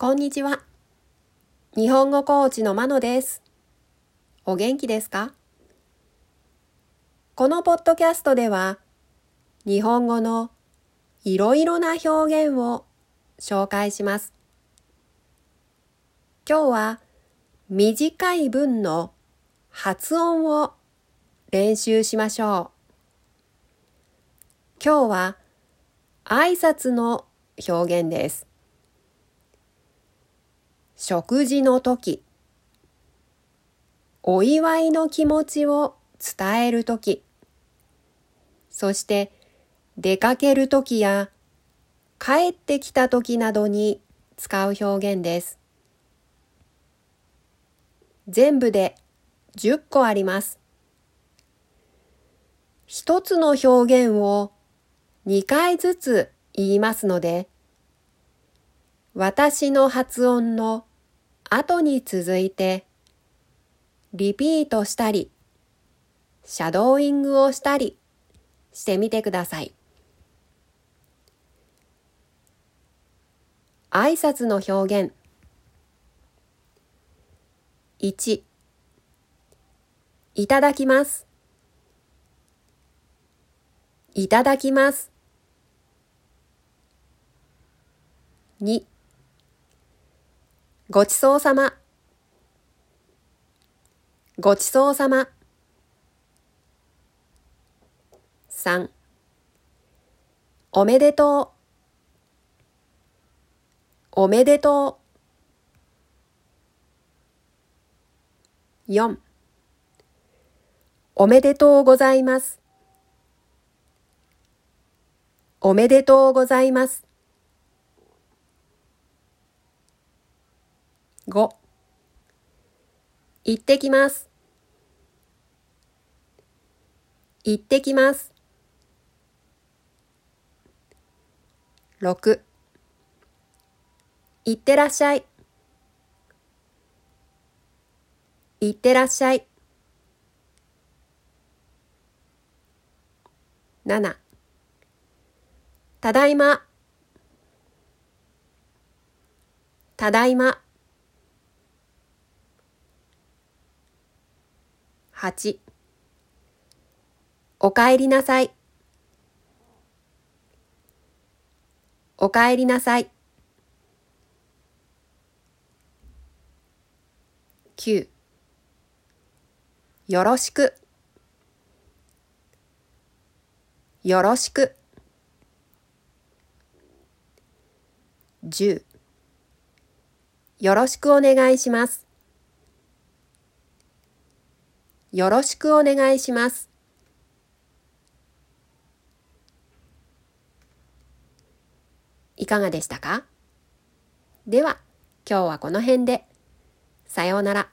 こんにちは。日本語コーチのまのです。お元気ですか？このポッドキャストでは、日本語のいろいろな表現を紹介します。今日は短い文の発音を練習しましょう。今日は挨拶の表現です。食事の時、お祝いの気持ちを伝える時、そして出かける時や帰ってきた時などに使う表現です。全部で10個あります。一つの表現を2回ずつ言いますので、私の発音の後に続いて、リピートしたり、シャドーイングをしたりしてみてください。挨拶の表現。1いただきます。いただきます。2ごちそうさま。ごちそうさま。3おめでとう。おめでとう。4おめでとうございます。おめでとうございます。5行ってきます。行ってきます。6行ってらっしゃい。行ってらっしゃい。7ただいま。ただいま。8おかえりなさい。おかえりなさい。9よろしく。よろしく。10よろしくお願いします。よろしくお願いします。いかがでしたか？では、今日はこの辺で。さようなら。